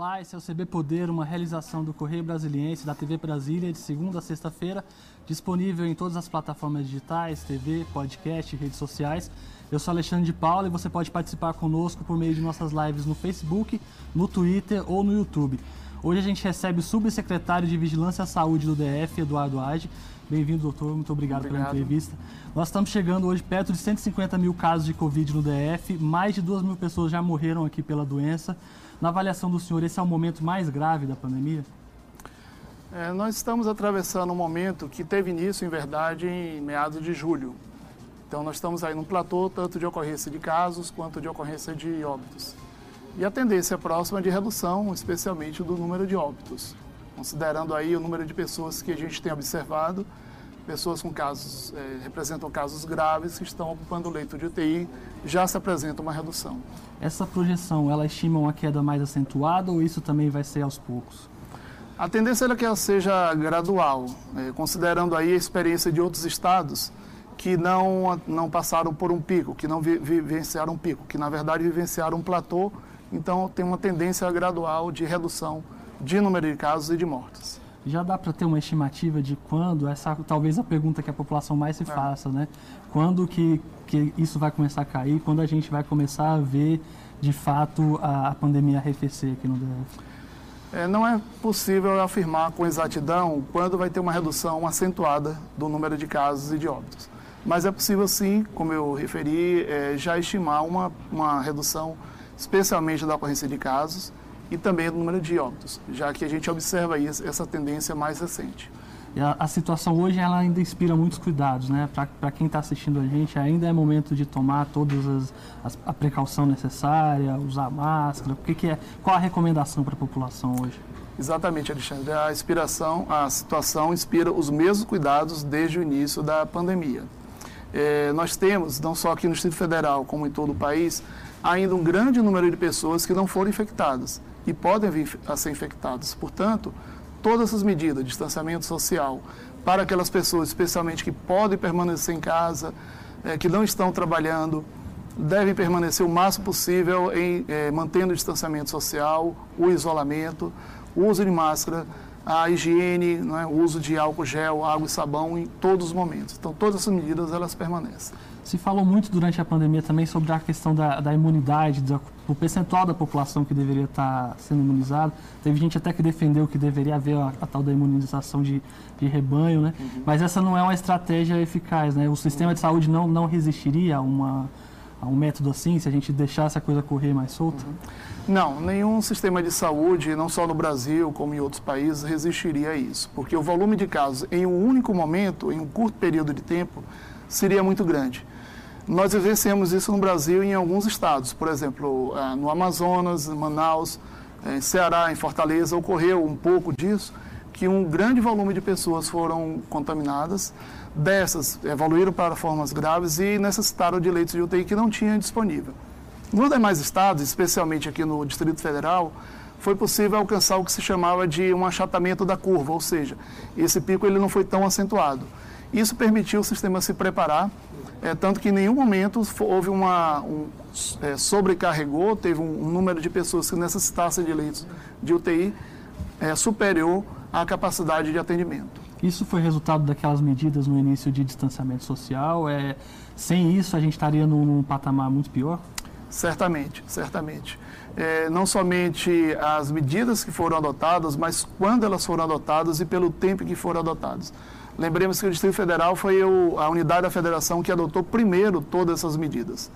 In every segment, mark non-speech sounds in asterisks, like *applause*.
Olá, esse é o CB Poder, uma realização do Correio Brasiliense da TV Brasília de segunda a sexta-feira, disponível em todas as plataformas digitais, TV, podcast, redes sociais. Eu sou Alexandre de Paula e você pode participar conosco por meio de nossas lives no Facebook, no Twitter ou no YouTube. Hoje a gente recebe o subsecretário de Vigilância à Saúde do DF, Eduardo Age. Bem-vindo, doutor. Muito obrigado, obrigado, pela entrevista. Nós estamos chegando hoje perto de 150 mil casos de Covid no DF. Mais de 2 mil pessoas já morreram aqui pela doença. Na avaliação do senhor, esse é o momento mais grave da pandemia? É, nós estamos atravessando um momento que teve início, em verdade, em meados de julho. Então, nós estamos aí num platô tanto de ocorrência de casos quanto de ocorrência de óbitos. E a tendência próxima é de redução, especialmente do número de óbitos considerando aí o número de pessoas que a gente tem observado, pessoas com casos, é, representam casos graves que estão ocupando o leito de UTI, já se apresenta uma redução. Essa projeção, ela estima uma queda mais acentuada ou isso também vai ser aos poucos? A tendência é que ela seja gradual, é, considerando aí a experiência de outros estados que não, não passaram por um pico, que não vi, vivenciaram um pico, que na verdade vivenciaram um platô, então tem uma tendência gradual de redução de número de casos e de mortes. Já dá para ter uma estimativa de quando, essa talvez a pergunta que a população mais se é. faça, né? Quando que, que isso vai começar a cair, quando a gente vai começar a ver de fato a, a pandemia arrefecer aqui no DF? É, não é possível afirmar com exatidão quando vai ter uma redução acentuada do número de casos e de óbitos. Mas é possível sim, como eu referi, é, já estimar uma, uma redução, especialmente da ocorrência de casos, e também do número de óbitos, já que a gente observa aí essa tendência mais recente. E a, a situação hoje ela ainda inspira muitos cuidados, né? Para quem está assistindo a gente, ainda é momento de tomar todas as, as a precaução necessária, usar máscara. O que, que é? Qual a recomendação para a população hoje? Exatamente, Alexandre. A inspiração, a situação inspira os mesmos cuidados desde o início da pandemia. É, nós temos, não só aqui no Distrito Federal, como em todo o país, ainda um grande número de pessoas que não foram infectadas e podem vir a ser infectados. Portanto, todas essas medidas, distanciamento social, para aquelas pessoas, especialmente que podem permanecer em casa, é, que não estão trabalhando, devem permanecer o máximo possível em é, mantendo o distanciamento social, o isolamento, o uso de máscara, a higiene, é? o uso de álcool gel, água e sabão em todos os momentos. Então, todas essas medidas elas permanecem. Se falou muito durante a pandemia também sobre a questão da, da imunidade, do percentual da população que deveria estar sendo imunizado. Teve gente até que defendeu que deveria haver a, a tal da imunização de, de rebanho, né? Uhum. Mas essa não é uma estratégia eficaz, né? O sistema de saúde não, não resistiria a, uma, um método assim, se a gente deixasse a coisa correr mais solta? Uhum. Não, nenhum sistema de saúde, não só no Brasil como em outros países, resistiria a isso. Porque o volume de casos em um único momento, em um curto período de tempo, seria muito grande. Nós vivenciamos isso no Brasil em alguns estados, por exemplo, eh, no Amazonas, em Manaus, eh, em Ceará, em Fortaleza, ocorreu um pouco disso, que um grande volume de pessoas foram contaminadas, dessas evoluíram para formas graves e necessitaram de leitos de UTI que não tinham disponível. Nos demais estados, especialmente aqui no Distrito Federal, foi possível alcançar o que se chamava de um achatamento da curva, ou seja, esse pico ele não foi tão acentuado. Isso permitiu o sistema se preparar é, tanto que em nenhum momento houve uma. Um, é, sobrecarregou, teve um, um, número de pessoas que necessitassem de leitos de UTI é, superior à capacidade de atendimento. Isso foi resultado daquelas medidas no início de distanciamento social? É, sem isso, a gente estaria num, num patamar muito pior? Certamente, certamente. É, não somente as medidas que foram adotadas, mas quando elas foram adotadas e pelo tempo que foram adotadas. Lembremos que o Distrito Federal foi o, a unidade da federação que adotou primeiro todas essas medidas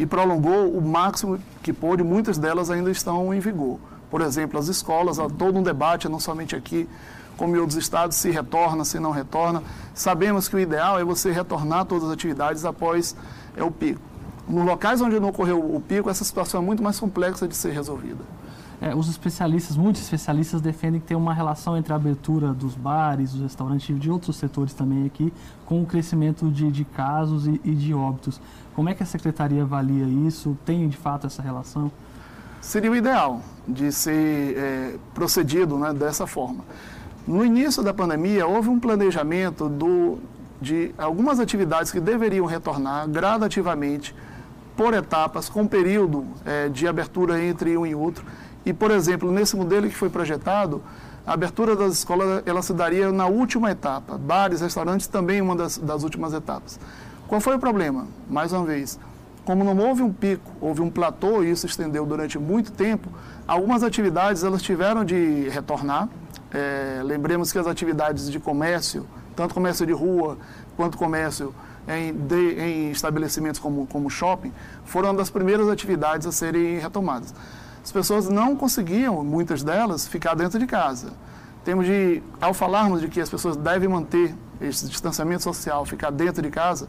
e prolongou o máximo que pôde, muitas delas ainda estão em vigor. Por exemplo, as escolas, há todo um debate, não somente aqui, como em outros estados, se retorna, se não retorna. Sabemos que o ideal é você retornar todas as atividades após é, o pico. Nos locais onde não ocorreu o pico, essa situação é muito mais complexa de ser resolvida. É, os especialistas, muitos especialistas defendem que tem uma relação entre a abertura dos bares, dos restaurantes e de outros setores também aqui, com o crescimento de, de casos e, e, de óbitos. Como é que a secretaria avalia isso? Tem de fato essa relação? Seria o ideal de ser é, procedido né, dessa forma. No início da pandemia, houve um planejamento do, de algumas atividades que deveriam retornar gradativamente, por etapas, com período é, de abertura entre um e outro E, por exemplo, nesse modelo que foi projetado, a abertura das escolas ela se daria na última etapa. Bares, restaurantes também uma das, das últimas etapas. Qual foi o problema? Mais uma vez, como não houve um pico, houve um platô e isso estendeu durante muito tempo, algumas atividades elas tiveram de retornar. É, lembremos que as atividades de comércio, tanto comércio de rua quanto comércio em, de, em estabelecimentos como, como shopping, foram uma das primeiras atividades a serem retomadas as pessoas não conseguiam, muitas delas, ficar dentro de casa. Temos de, ao falarmos de que as pessoas devem manter esse distanciamento social, ficar dentro de casa,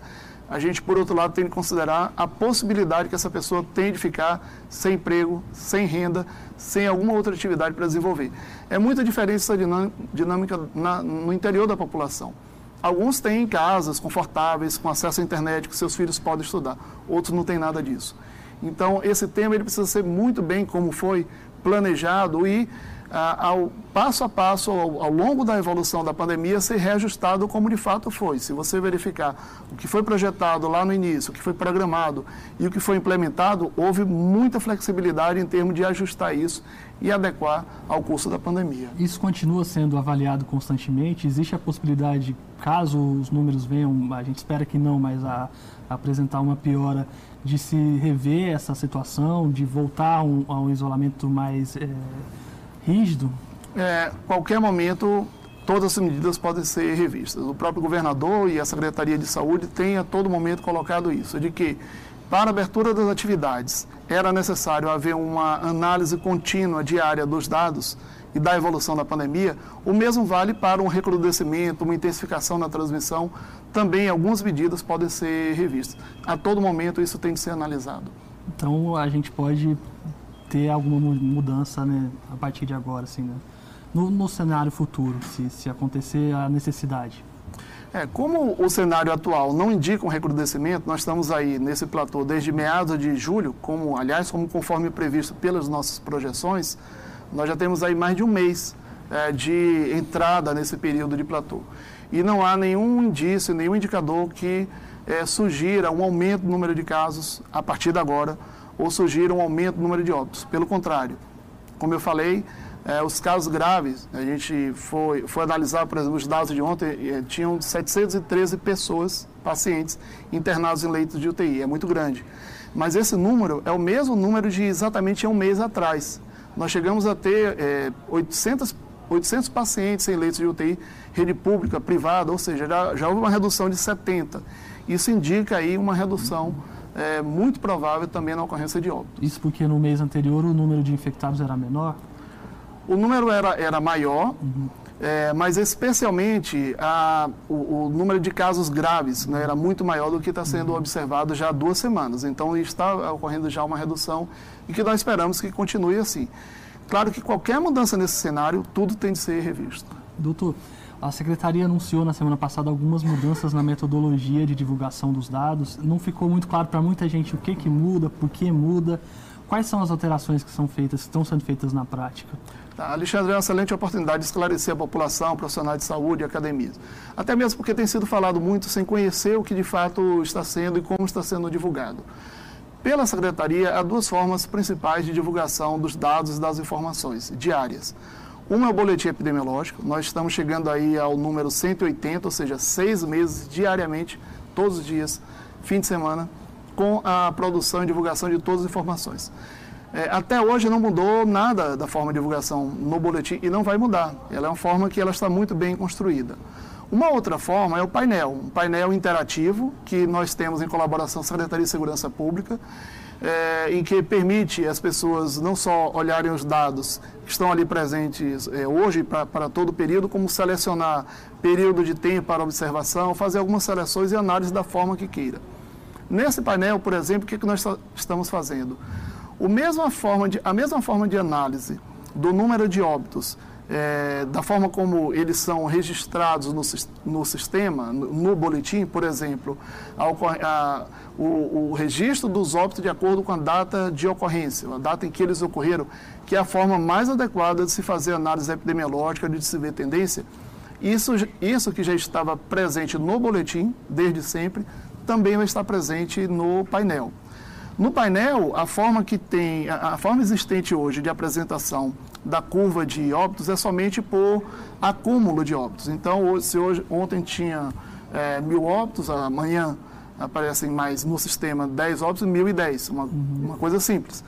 a gente, por outro lado, tem de considerar a possibilidade que essa pessoa tem de ficar sem emprego, sem renda, sem alguma outra atividade para desenvolver. É muito diferente essa dinâmica na, no interior da população. Alguns têm casas confortáveis, com acesso à internet, que seus filhos podem estudar. Outros não têm nada disso. Então, esse tema ele precisa ser muito bem como foi planejado e, ah, ao passo a passo, ao, ao, longo da evolução da pandemia, ser reajustado como de fato foi. Se você verificar o que foi projetado lá no início, o que foi programado e o que foi implementado, houve muita flexibilidade em termos de ajustar isso e adequar ao curso da pandemia. Isso continua sendo avaliado constantemente? Existe a possibilidade, caso os números venham, a gente espera que não, mas a, a apresentar uma piora, de se rever essa situação, de voltar um, a um isolamento mais é, rígido? É, qualquer momento, todas as medidas podem ser revistas. O próprio governador e a Secretaria de Saúde têm a todo momento colocado isso, de que para a abertura das atividades era necessário haver uma análise contínua diária dos dados e da evolução da pandemia, o mesmo vale para um recrudescimento, uma intensificação na transmissão também algumas medidas podem ser revistas. A todo momento isso tem de ser analisado. Então a gente pode ter alguma mudança né, a partir de agora, assim, né? no, no cenário futuro, se, se acontecer a necessidade. É, como o cenário atual não indica um recrudescimento, nós estamos aí nesse platô desde meados de julho, como aliás, como conforme previsto pelas nossas projeções, nós já temos aí mais de um mês é, de entrada nesse período de platô e não há nenhum indício, nenhum indicador que é, sugira um aumento no número de casos a partir de agora ou sugira um aumento no número de óbitos. Pelo contrário, como eu falei, é, os casos graves, a gente foi, foi analisar, por exemplo, os dados de ontem, é, tinham 713 pessoas, pacientes, internados em leitos de UTI, é muito grande. Mas esse número é o mesmo número de exatamente um mês atrás. Nós chegamos a ter é, 800 800 pacientes em leitos de UTI, rede pública, privada, ou seja, já, já houve uma redução de 70. Isso indica aí uma redução é, muito provável também na ocorrência de óbito. Isso porque no mês anterior o número de infectados era menor? O número era, era maior, uhum. É, mas especialmente a, o, o, número de casos graves né, era muito maior do que está sendo uhum. observado já há duas semanas. Então está ocorrendo já uma redução e que nós esperamos que continue assim. Claro que qualquer mudança nesse cenário, tudo tem de ser revisto. Doutor, a Secretaria anunciou na semana passada algumas mudanças na metodologia de divulgação dos dados. Não ficou muito claro para muita gente o que, que muda, por que muda. Quais são as alterações que são feitas, que estão sendo feitas na prática? Tá, Alexandre, é uma excelente oportunidade de esclarecer a população, profissionais de saúde e academias. Até mesmo porque tem sido falado muito sem conhecer o que de fato está sendo e como está sendo divulgado. Pela Secretaria, há duas formas principais de divulgação dos dados e das informações diárias. Uma é o boletim epidemiológico, nós estamos chegando aí ao número 180, ou seja, seis meses diariamente, todos os dias, fim de semana, com a produção e divulgação de todas as informações. É, até hoje não mudou nada da forma de divulgação no boletim e não vai mudar. Ela é uma forma que ela está muito bem construída. Uma outra forma é o painel, um painel interativo que nós temos em colaboração com a Secretaria de Segurança Pública, é, em que permite as pessoas não só olharem os dados que estão ali presentes é, hoje para todo o período, como selecionar período de tempo para observação, fazer algumas seleções e análise da forma que queira. Nesse painel, por exemplo, o que, que nós estamos fazendo? O mesma forma de, a mesma forma de análise do número de óbitos é, da forma como eles são registrados no, no sistema, no, no, boletim, por exemplo, a, a, o, o, registro dos óbitos de acordo com a data de ocorrência, a data em que eles ocorreram, que é a forma mais adequada de se fazer análise epidemiológica, de se ver tendência. Isso, isso que já estava presente no boletim, desde sempre, também vai estar presente no painel. No painel, a forma que tem, a, forma existente hoje de apresentação da curva de óbitos é somente por acúmulo de óbitos. Então, se hoje, ontem tinha é, mil óbitos, amanhã aparecem mais no sistema 10 óbitos, 1010, uma, uhum. uma coisa simples.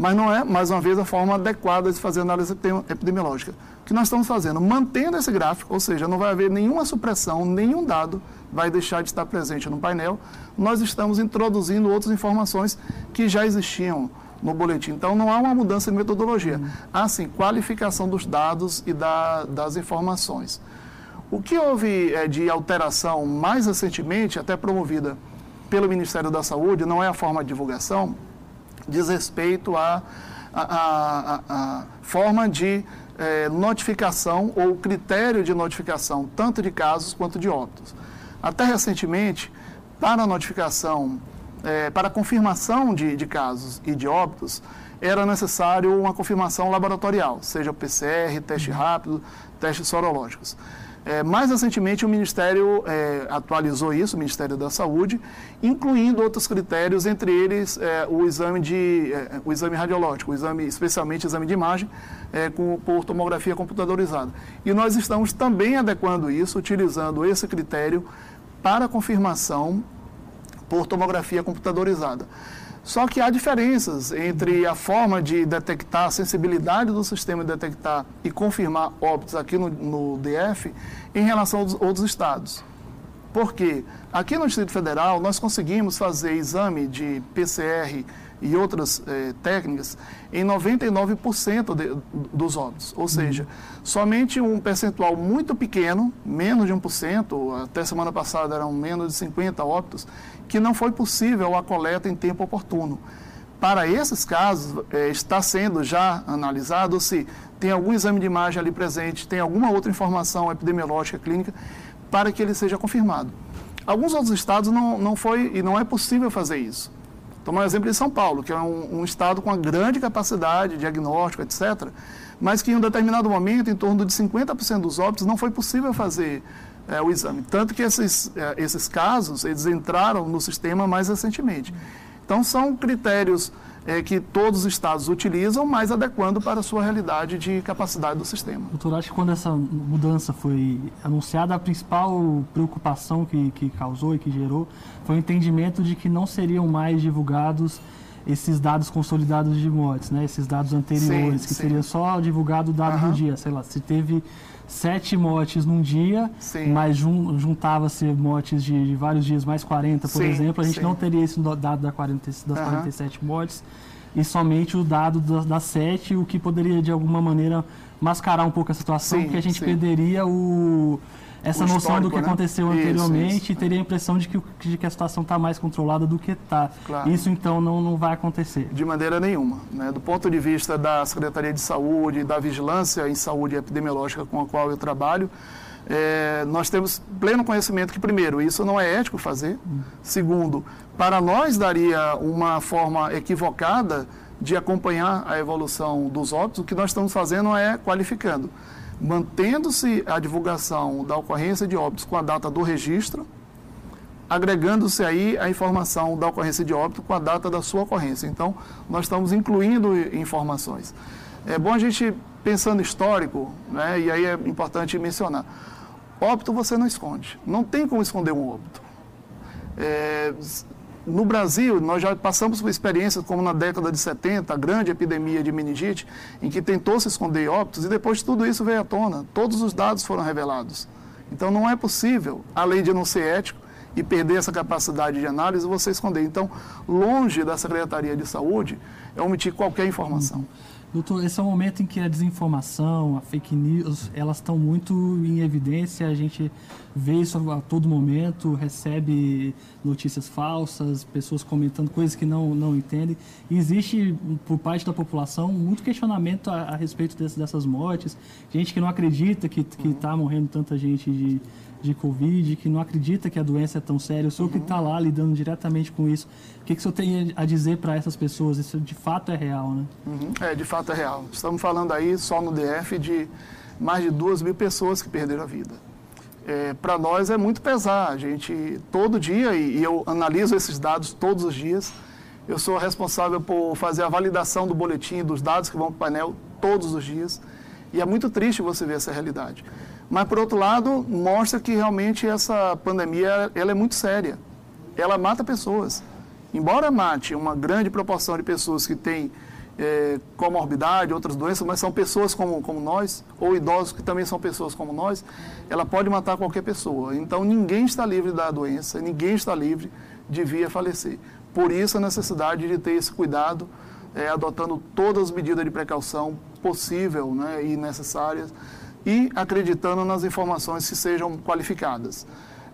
Mas não é, mais uma vez, a forma adequada de fazer análise epidemiológica. O que nós estamos fazendo? Mantendo esse gráfico, ou seja, não vai haver nenhuma supressão, nenhum dado vai deixar de estar presente no painel. Nós estamos introduzindo outras informações que já existiam no boletim. Então, não há uma mudança de metodologia. Há, sim, qualificação dos dados e da, das informações. O que houve é, de alteração mais recentemente, até promovida pelo Ministério da Saúde, não é a forma de divulgação, diz respeito à a, a, forma de é, notificação ou critério de notificação, tanto de casos quanto de óbitos. Até recentemente, para a notificação, é, para confirmação de, de casos e de óbitos, era necessário uma confirmação laboratorial, seja PCR, teste rápido, testes sorológicos. É, mais recentemente, o Ministério é, atualizou isso, o Ministério da Saúde, incluindo outros critérios, entre eles é, o, exame de, é, o exame radiológico, o exame, especialmente exame de imagem, é, com, por tomografia computadorizada. E nós estamos também adequando isso, utilizando esse critério para confirmação por tomografia computadorizada. Só que há diferenças entre a forma de detectar, a sensibilidade do sistema de detectar e confirmar óbitos aqui no, no DF em relação aos outros estados. Por quê? Aqui no Distrito Federal, nós conseguimos fazer exame de PCR e outras eh, técnicas em 99% de, dos óbitos. Ou seja, somente um percentual muito pequeno, menos de 1%, até semana passada eram menos de 50 óbitos, que não foi possível a coleta em tempo oportuno. Para esses casos, eh, está sendo já analisado se tem algum exame de imagem ali presente, tem alguma outra informação epidemiológica clínica, para que ele seja confirmado. Alguns outros estados não, não foi e não é possível fazer isso. Tomar o exemplo de São Paulo, que é um, um estado com uma grande capacidade de diagnóstico, etc., mas que em um determinado momento, em torno de 50% dos óbitos, não foi possível fazer é, o exame. Tanto que esses, é, esses casos, eles entraram no sistema mais recentemente. Então, são critérios é, que todos os estados utilizam, mas adequando para a sua realidade de capacidade do sistema. Doutor, acho que quando essa mudança foi anunciada, a principal preocupação que, que causou e que gerou foi o entendimento de que não seriam mais divulgados esses dados consolidados de mortes, né? esses dados anteriores, sim, que sim. seria só divulgado o dado uhum. do dia, sei lá, se teve sete mortes num dia, sim. mas jun, juntava-se mortes de, de, vários dias, mais 40, por exemplo, a gente não teria esse dado da 40, das uhum. 47 mortes e somente o dado das, das 7, o que poderia de alguma maneira mascarar um pouco a situação, que a gente perderia o essa noção do que né? aconteceu anteriormente isso, isso. e teria a impressão de que, de que a situação está mais controlada do que está. Claro. Isso, então, não, não vai acontecer. De maneira nenhuma. Né? Do ponto de vista da Secretaria de Saúde, da vigilância em saúde epidemiológica com a qual eu trabalho, é, nós temos pleno conhecimento que, primeiro, isso não é ético fazer. Hum. Segundo, para nós daria uma forma equivocada de acompanhar a evolução dos óbitos. O que nós estamos fazendo é qualificando mantendo-se a divulgação da ocorrência de óbitos com a data do registro, agregando-se aí a informação da ocorrência de óbito com a data da sua ocorrência. Então, nós estamos incluindo informações. É bom a gente, pensando histórico, né, e aí é importante mencionar, óbito você não esconde. Não tem como esconder um óbito. É, no Brasil, nós já passamos por experiências como na década de 70, a grande epidemia de meningite, em que tentou se esconder óbitos e depois de tudo isso veio à tona. Todos os dados foram revelados. Então não é possível, além de não ser ético e perder essa capacidade de análise, você esconder. Então, longe da Secretaria de Saúde é omitir qualquer informação. Doutor, esse é um momento em que a desinformação, a fake news, elas estão muito em evidência, a gente vê isso a todo momento, recebe notícias falsas, pessoas comentando coisas que não, não entendem. E existe, por parte da população, muito questionamento a, a respeito desse, dessas mortes, gente que não acredita que está morrendo tanta gente de, de Covid, que não acredita que a doença é tão séria, o senhor uhum. que está lá lidando diretamente com isso, o que, que o senhor tem a dizer para essas pessoas? Isso de fato é real, né? Uhum. É, de fato é real. Estamos falando aí só no DF de mais de duas mil pessoas que perderam a vida. É, para nós é muito pesar. A gente, todo dia, e, e eu analiso esses dados todos os dias, Eu sou responsável por fazer a validação do boletim, dos dados que vão para o painel todos os dias. E é muito triste você ver essa realidade. Mas, por outro lado, mostra que realmente essa pandemia ela é muito séria. Ela mata pessoas. Embora mate uma grande proporção de pessoas que têm é, comorbidade, outras doenças, mas são pessoas como, como nós, ou idosos que também são pessoas como nós, ela pode matar qualquer pessoa. Então, ninguém está livre da doença, ninguém está livre de vir a falecer. Por isso a necessidade de ter esse cuidado, é, adotando todas as medidas de precaução possível né, e necessárias e acreditando nas informações que sejam qualificadas.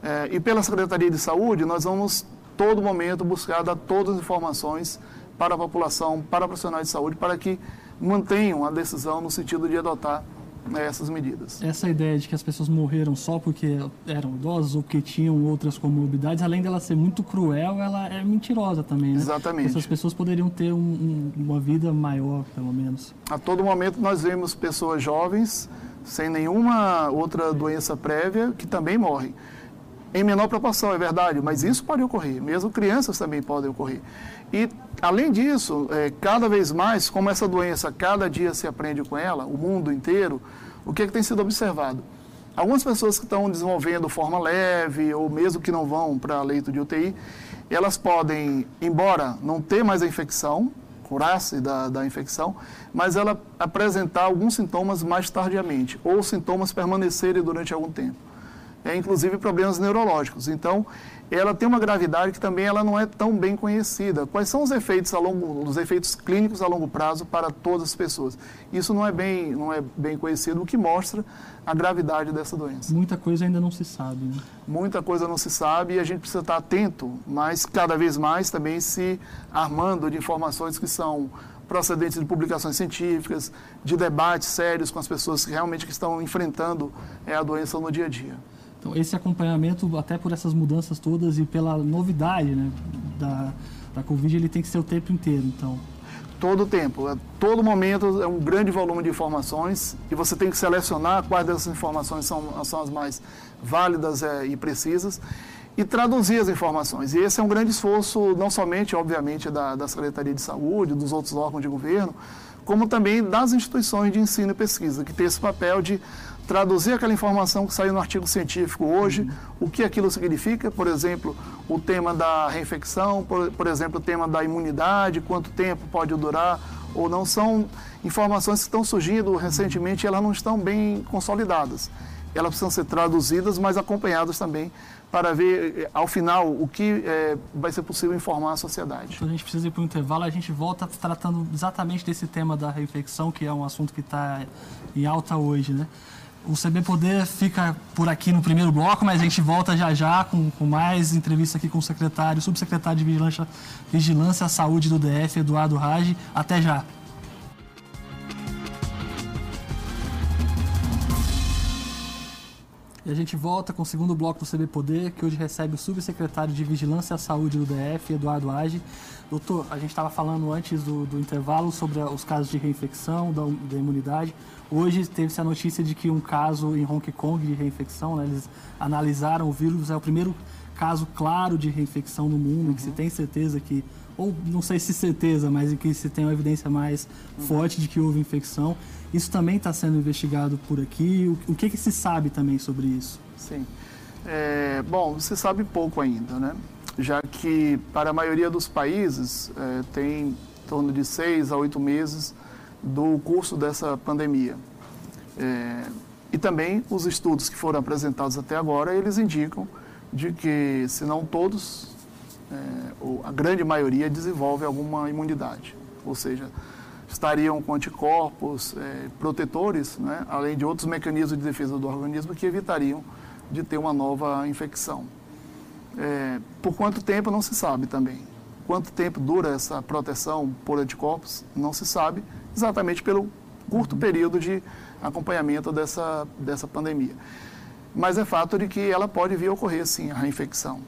É, e pela Secretaria de Saúde, nós vamos todo momento buscar dar todas as informações para a população, para profissionais de saúde, para que mantenham a decisão no sentido de adotar né, essas medidas. Essa ideia de que as pessoas morreram só porque eram idosas ou porque tinham outras comorbidades, além dela ser muito cruel, ela é mentirosa também, né? Exatamente. Essas pessoas poderiam ter um, um, uma vida maior, pelo menos. A todo momento nós vemos pessoas jovens sem nenhuma outra doença prévia que também morrem. Em menor proporção, é verdade, mas isso pode ocorrer. Mesmo crianças também podem ocorrer. E, além disso, é, cada vez mais, como essa doença, cada dia se aprende com ela, o mundo inteiro, o que, é que tem sido observado? Algumas pessoas que estão desenvolvendo forma leve, ou mesmo que não vão para leito de UTI, elas podem, embora não ter mais a infecção, curar-se da, da infecção, mas ela apresentar alguns sintomas mais tardiamente, ou sintomas permanecerem durante algum tempo. É, inclusive problemas neurológicos. Então, ela tem uma gravidade que também ela não é tão bem conhecida. Quais são os efeitos a longo, os efeitos clínicos a longo prazo para todas as pessoas? Isso não é bem, não é bem conhecido, o que mostra a gravidade dessa doença. Muita coisa ainda não se sabe. Né? Muita coisa não se sabe e a gente precisa estar atento, mas cada vez mais também se armando de informações que são procedentes de publicações científicas, de debates sérios com as pessoas que realmente que estão enfrentando é, a doença no dia a dia. Então, esse acompanhamento, até por essas mudanças todas e pela novidade né, da, da Covid, ele tem que ser o tempo inteiro, então. Todo o tempo, a todo momento é um grande volume de informações e você tem que selecionar quais dessas informações são, são as mais válidas é, e precisas e traduzir as informações. E esse é um grande esforço, não somente, obviamente, da, da Secretaria de Saúde, dos outros órgãos de governo, como também das instituições de ensino e pesquisa, que tem esse papel de traduzir aquela informação que saiu no artigo científico hoje, uhum. o que aquilo significa, por exemplo, o tema da reinfecção, por, por exemplo, o tema da imunidade, quanto tempo pode durar ou não, são informações que estão surgindo recentemente e elas não estão bem consolidadas. Elas precisam ser traduzidas, mas acompanhadas também para ver, eh, ao final, o que é, vai ser possível informar a sociedade. Então a gente precisa ir para o intervalo, a gente volta tratando exatamente desse tema da reinfecção, que é um assunto que está em alta hoje, né? O CB Poder fica por aqui no primeiro bloco, mas a gente volta já já com, com mais entrevista aqui com o secretário, subsecretário de Vigilância, Vigilância à Saúde do DF, Eduardo Rage. Até já. E a gente volta com o segundo bloco do CB Poder, que hoje recebe o subsecretário de Vigilância à Saúde do DF, Eduardo Age. Doutor, a gente estava falando antes do, do, intervalo sobre os casos de reinfecção, da, da imunidade. Hoje teve-se a notícia de que um caso em Hong Kong de reinfecção, né, eles analisaram o vírus, é o primeiro caso claro de reinfecção no mundo, uhum. que se tem certeza que, ou não sei se certeza, mas em que se tem uma evidência mais uhum. forte de que houve infecção. Isso também está sendo investigado por aqui. O, o, que, que se sabe também sobre isso? Sim. É, bom, se sabe pouco ainda, né? Já que para a maioria dos países é, tem em torno de seis a oito meses do curso dessa pandemia. É, e também os estudos que foram apresentados até agora, eles indicam de que, se não todos, é, a grande maioria desenvolve alguma imunidade, ou seja, estariam com anticorpos é, protetores, né, além de outros mecanismos de defesa do organismo que evitariam de ter uma nova infecção. É, por quanto tempo não se sabe também. Quanto tempo dura essa proteção por anticorpos não se sabe, exatamente pelo curto período de acompanhamento dessa, dessa pandemia. Mas é fato de que ela pode vir a ocorrer, sim, a reinfecção.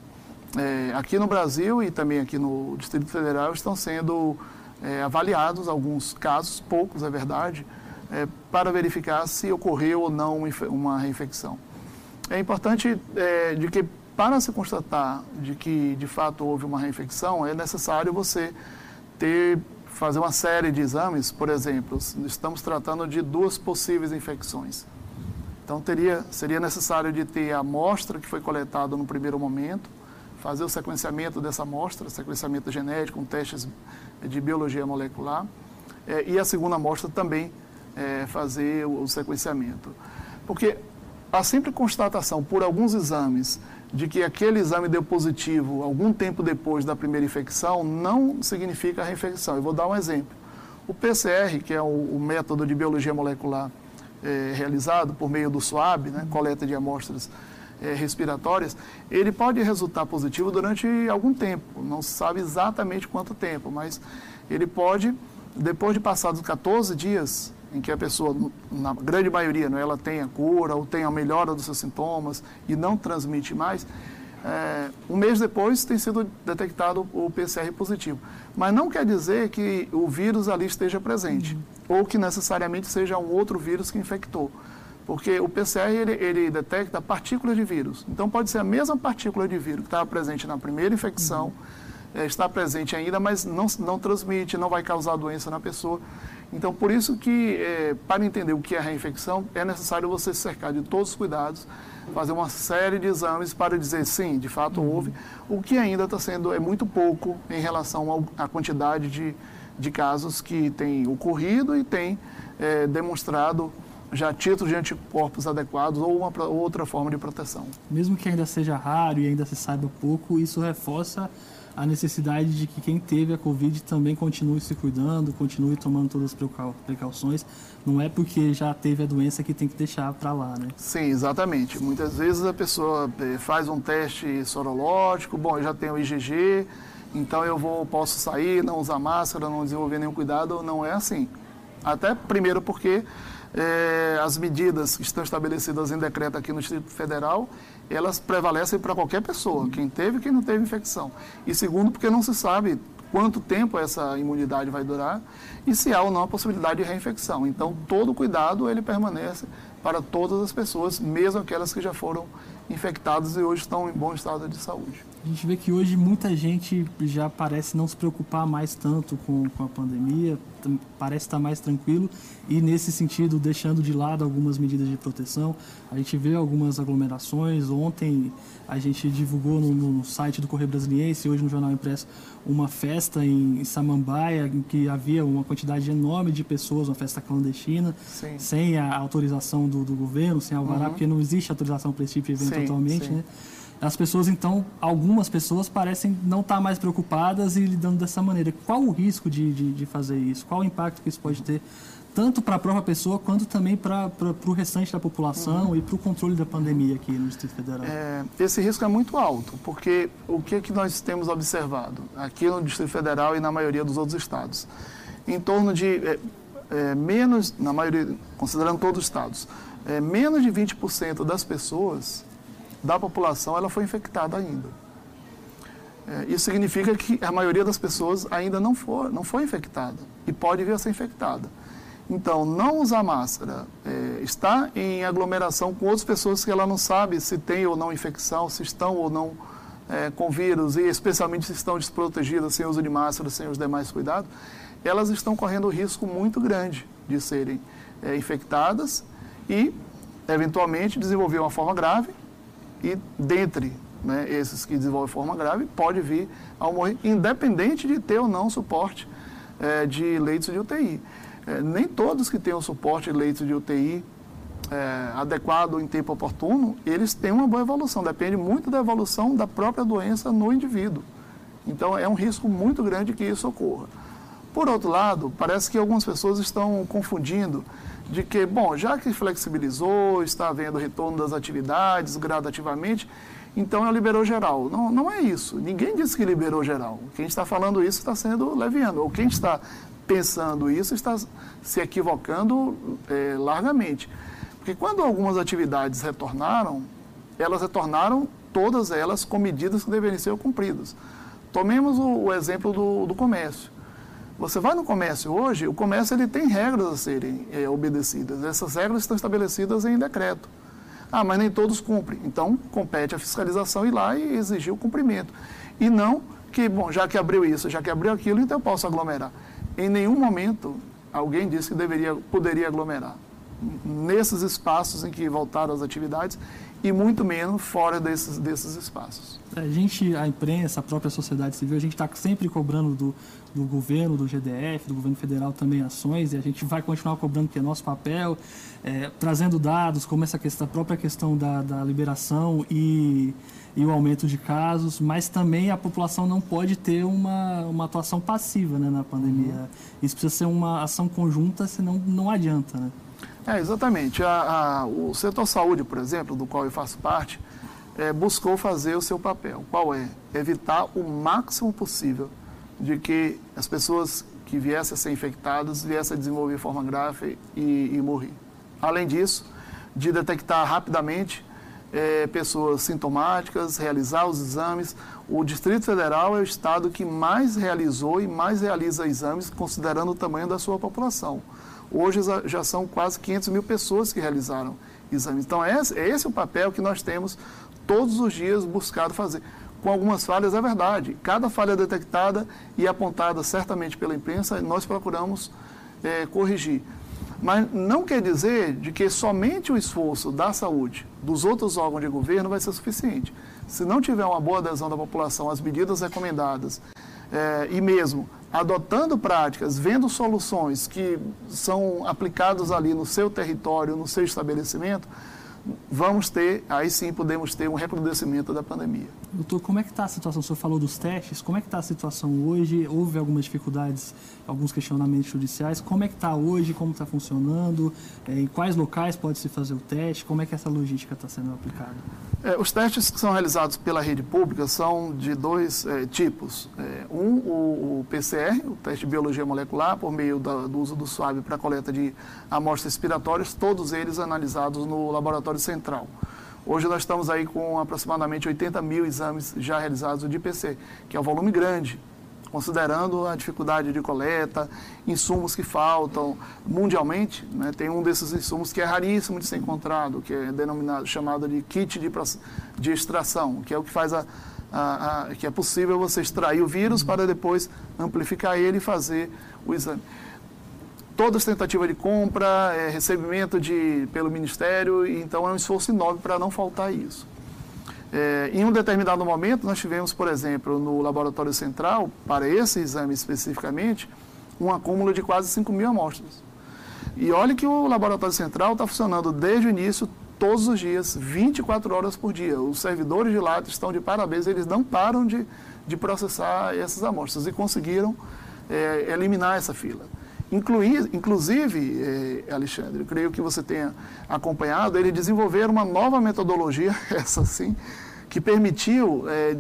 É, aqui no Brasil e também aqui no Distrito Federal estão sendo é, avaliados alguns casos, poucos é verdade, é, para verificar se ocorreu ou não uma reinfecção. É importante é, de que para se constatar de que de fato houve uma reinfecção, é necessário você ter fazer uma série de exames, por exemplo, estamos tratando de duas possíveis infecções. Então teria, seria necessário de ter a amostra que foi coletada no primeiro momento, fazer o sequenciamento dessa amostra, sequenciamento genético, com testes de biologia molecular, é, e a segunda amostra também é, fazer o, o sequenciamento. Porque a simples constatação por alguns exames de que aquele exame deu positivo algum tempo depois da primeira infecção não significa reinfecção. Eu vou dar um exemplo. O PCR, que é o, o método de biologia molecular é, realizado por meio do SWAB, né, coleta de amostras é, respiratórias, ele pode resultar positivo durante algum tempo. Não se sabe exatamente quanto tempo, mas ele pode, depois de passados 14 dias, em que a pessoa, na grande maioria, né, ela tem a cura ou tem a melhora dos seus sintomas e não transmite mais, é, um mês depois tem sido detectado o PCR positivo. Mas não quer dizer que o vírus ali esteja presente uhum. ou que necessariamente seja um outro vírus que infectou. Porque o PCR ele, ele, detecta partículas de vírus. Então pode ser a mesma partícula de vírus que estava presente na primeira infecção, uhum. é, está presente ainda, mas não, não transmite, não vai causar doença na pessoa. Então, por isso que, é, para entender o que é reinfecção, é necessário você se cercar de todos os cuidados, fazer uma série de exames para dizer sim, de fato uhum. houve, o que ainda está sendo é muito pouco em relação à quantidade de, de casos que tem ocorrido e tem é, demonstrado já títulos de anticorpos adequados ou uma outra forma de proteção. Mesmo que ainda seja raro e ainda se saiba pouco, isso reforça a necessidade de que quem teve a Covid também continue se cuidando, continue tomando todas as precauções. Não é porque já teve a doença que tem que deixar para lá, né? Sim, exatamente. Muitas vezes a pessoa eh, faz um teste sorológico, bom, eu já tenho IgG, então eu vou, posso sair, não usar máscara, não desenvolver nenhum cuidado. Não é assim. Até primeiro porque é, as medidas que estão estabelecidas em decreto aqui no Distrito Federal, elas prevalecem para qualquer pessoa, quem teve e quem não teve infecção. E segundo, porque não se sabe quanto tempo essa imunidade vai durar e se há ou não a possibilidade de reinfecção. Então, todo cuidado ele permanece para todas as pessoas, mesmo aquelas que já foram infectadas e hoje estão em bom estado de saúde. A gente vê que hoje muita gente já parece não se preocupar mais tanto com, com a pandemia, parece estar mais tranquilo e, nesse sentido, deixando de lado algumas medidas de proteção. A gente vê algumas aglomerações. Ontem a gente divulgou no, no site do Correio Brasiliense, hoje no Jornal Impresso, uma festa em, em Samambaia, em que havia uma quantidade enorme de pessoas, uma festa clandestina, sim. sem a autorização do, do governo, sem alvará, uhum. porque não existe autorização para esse tipo de evento sim, atualmente, sim. né? As pessoas, então, algumas pessoas parecem não estar mais preocupadas e lidando dessa maneira. Qual o risco de, de, de fazer isso? Qual o impacto que isso pode ter, tanto para a própria pessoa, quanto também para o restante da população uhum. e para o controle da pandemia aqui no Distrito Federal? É, esse risco é muito alto, porque o que, é que nós temos observado aqui no Distrito Federal e na maioria dos outros estados? Em torno de é, é, menos, na maioria, considerando todos os estados, é, menos de 20% das pessoas da população ela foi infectada ainda. É, isso significa que a maioria das pessoas ainda não foi, não foi infectada e pode vir a ser infectada. Então, não usar máscara, é, estar em aglomeração com outras pessoas que ela não sabe se tem ou não infecção, se estão ou não é, com vírus e especialmente se estão desprotegidas sem uso de máscara, sem os demais cuidados, elas estão correndo risco muito grande de serem é, infectadas e, eventualmente, desenvolver uma forma grave e dentre né, esses que desenvolvem forma grave, pode vir a morrer, independente de ter ou não suporte é, de leitos de UTI. É, nem todos que têm o suporte de leitos de UTI é, adequado em tempo oportuno, eles têm uma boa evolução. Depende muito da evolução da própria doença no indivíduo. Então, é um risco muito grande que isso ocorra. Por outro lado, parece que algumas pessoas estão confundindo de que, bom, já que flexibilizou, está havendo retorno das atividades gradativamente, então ela liberou geral. Não, não é isso. Ninguém disse que liberou geral. Quem está falando isso está sendo leviano. Ou quem está pensando isso está se equivocando é, largamente. Porque quando algumas atividades retornaram, elas retornaram todas elas com medidas que deveriam ser cumpridas. Tomemos o, o exemplo do, do comércio. Você vai no comércio hoje, o comércio ele tem regras a serem é, obedecidas. Essas regras estão estabelecidas em decreto. Ah, mas nem todos cumprem. Então, compete a fiscalização ir lá e exigir o cumprimento. E não que, bom, já que abriu isso, já que abriu aquilo, então eu posso aglomerar. Em nenhum momento alguém disse que deveria, poderia aglomerar nesses espaços em que voltaram as atividades e muito menos fora desses, desses espaços. A gente, a imprensa, a própria sociedade civil, a gente está sempre cobrando do, do governo, do GDF, do governo federal também ações, e a gente vai continuar cobrando que é nosso papel, é, trazendo dados como essa questão, a própria questão da, da liberação e, e o aumento de casos, mas também a população não pode ter uma, uma atuação passiva né, na pandemia. Uhum. Isso precisa ser uma ação conjunta, senão não adianta. Né? É, exatamente. A, a, o setor saúde, por exemplo, do qual eu faço parte, é, buscou fazer o seu papel. Qual é? Evitar o máximo possível de que as pessoas que viessem a ser infectadas viessem a desenvolver de forma grave e, e morrer. Além disso, de detectar rapidamente é, pessoas sintomáticas, realizar os exames. O Distrito Federal é o estado que mais realizou e mais realiza exames, considerando o tamanho da sua população. Hoje já são quase 500 mil pessoas que realizaram exames. Então, é esse, é esse o papel que nós temos todos os dias buscado fazer. Com algumas falhas, é verdade. Cada falha detectada e apontada certamente pela imprensa, nós procuramos é, corrigir. Mas não quer dizer de que somente o esforço da saúde, dos outros órgãos de governo, vai ser suficiente. Se não tiver uma boa adesão da população às medidas recomendadas é, e mesmo adotando práticas, vendo soluções que são aplicadas ali no seu território, no seu estabelecimento, vamos ter, aí sim podemos ter um recrudescimento da pandemia. Doutor, como é que está a situação? O senhor falou dos testes, como é que está a situação hoje? Houve algumas dificuldades, alguns questionamentos judiciais. Como é que está hoje? Como está funcionando? É, em quais locais pode-se fazer o teste? Como é que essa logística está sendo aplicada? É, os testes que são realizados pela rede pública são de dois é, tipos. É, um, o, o, PCR, o teste de biologia molecular, por meio da, do uso do SWAB para coleta de amostras respiratórias, todos eles analisados no laboratório central. Hoje nós estamos aí com aproximadamente 80 mil exames já realizados de IPC, que é um volume grande, considerando a dificuldade de coleta, insumos que faltam mundialmente. Né, tem um desses insumos que é raríssimo de ser encontrado, que é denominado, chamado de kit de, de extração, que é o que faz a, a, a, que é possível você extrair o vírus para depois amplificar ele e fazer o exame todas as tentativas de compra, é, recebimento de, pelo Ministério, então é um esforço enorme para não faltar isso. É, em um determinado momento, nós tivemos, por exemplo, no Laboratório Central, para esse exame especificamente, um acúmulo de quase 5 mil amostras. E olhe que o Laboratório Central está funcionando desde o início, todos os dias, 24 horas por dia. Os servidores de lá estão de parabéns, eles não param de, de processar essas amostras e conseguiram é, eliminar essa fila. Incluir, inclusive, eh, Alexandre, creio que você tenha acompanhado, ele desenvolver uma nova metodologia, *laughs* essa sim, que permitiu eh,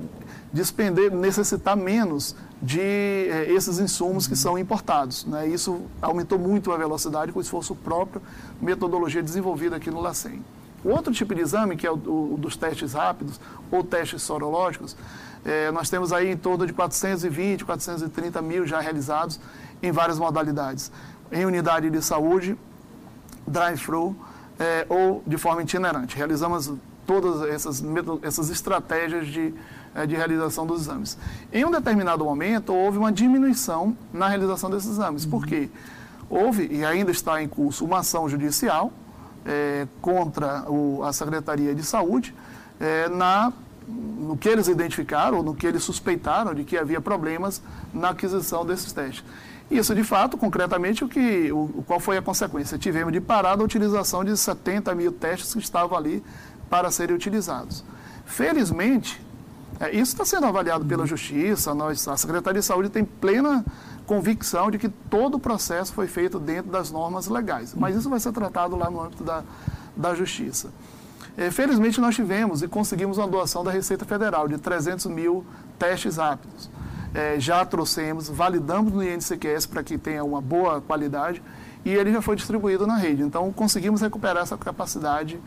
despender, necessitar menos de eh, esses insumos que são importados. Né? Isso aumentou muito a velocidade com esforço próprio, metodologia desenvolvida aqui no LACEN. O outro tipo de exame, que é o, o dos testes rápidos ou testes sorológicos, eh, nós temos aí em torno de 420, 430 mil já realizados em várias modalidades. Em unidade de saúde, drive-thru é, ou de forma itinerante. Realizamos todas essas, essas estratégias de, é, de realização dos exames. Em um determinado momento, houve uma diminuição na realização desses exames. Por quê? Houve, e ainda está em curso, uma ação judicial é, contra o, a Secretaria de Saúde é, na no que eles identificaram, no que eles suspeitaram de que havia problemas na aquisição desses testes. Isso, de fato, concretamente, o que, o, qual foi a consequência? Tivemos de parar da utilização de 70 mil testes que estavam ali para serem utilizados. Felizmente, é, isso está sendo avaliado pela Justiça, nós, a Secretaria de Saúde tem plena convicção de que todo o processo foi feito dentro das normas legais, mas isso vai ser tratado lá no âmbito da, da Justiça. É, felizmente, nós tivemos e conseguimos uma doação da Receita Federal de 300 mil testes rápidos é, já trouxemos, validamos no INCQS para que tenha uma boa qualidade e ele já foi distribuído na rede. Então, conseguimos recuperar essa capacidade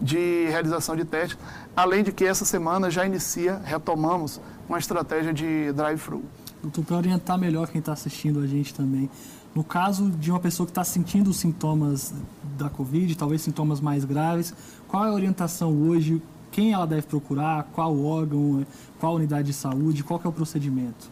de realização de testes, além de que essa semana já inicia, retomamos uma estratégia de drive-thru. Doutor, para orientar melhor quem está assistindo a gente também, no caso de uma pessoa que está sentindo os sintomas da Covid, talvez sintomas mais graves. Qual é a orientação hoje? Quem ela deve procurar? Qual órgão? Qual unidade de saúde? Qual é o procedimento?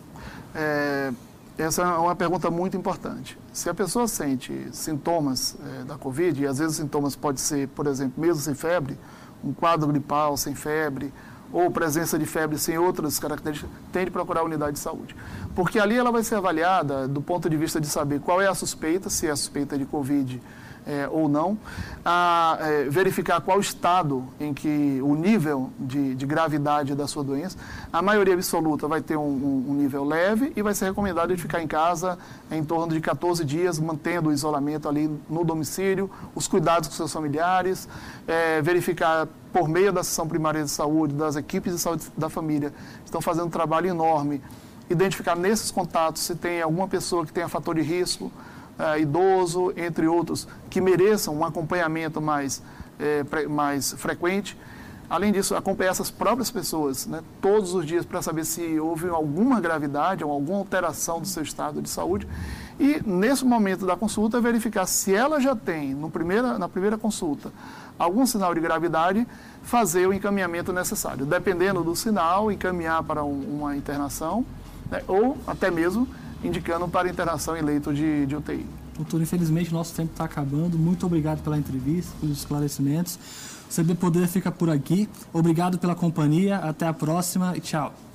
É, essa é uma pergunta muito importante. Se a pessoa sente sintomas é, da Covid, e às vezes os sintomas podem ser, por exemplo, mesmo sem febre, um quadro gripal sem febre, ou presença de febre sem outras características, tem de procurar a unidade de saúde. Porque ali ela vai ser avaliada do ponto de vista de saber qual é a suspeita, se é suspeita de Covid é, ou não, a é, verificar qual estado em que o nível de, de, gravidade da sua doença. A maioria absoluta vai ter um, um, nível leve e vai ser recomendado ficar em casa em torno de 14 dias, mantendo o isolamento ali no domicílio, os cuidados com seus familiares, é, verificar por meio da sessão primária de saúde, das equipes de saúde da família, estão fazendo um trabalho enorme, identificar nesses contatos se tem alguma pessoa que tenha fator de risco, uh, idoso, entre outros, que mereçam um acompanhamento mais, é, mais frequente. Além disso, acompanhar essas próprias pessoas né, todos os dias para saber se houve alguma gravidade ou alguma alteração do seu estado de saúde. E, nesse momento da consulta, verificar se ela já tem, no primeira, na primeira consulta, algum sinal de gravidade, fazer o encaminhamento necessário. Dependendo do sinal, encaminhar para um, uma internação né, ou até mesmo indicando para internação em leito de, de UTI. Doutor, infelizmente nosso tempo está acabando. Muito obrigado pela entrevista, pelos esclarecimentos. O CB Poder fica por aqui. Obrigado pela companhia. Até a próxima e tchau.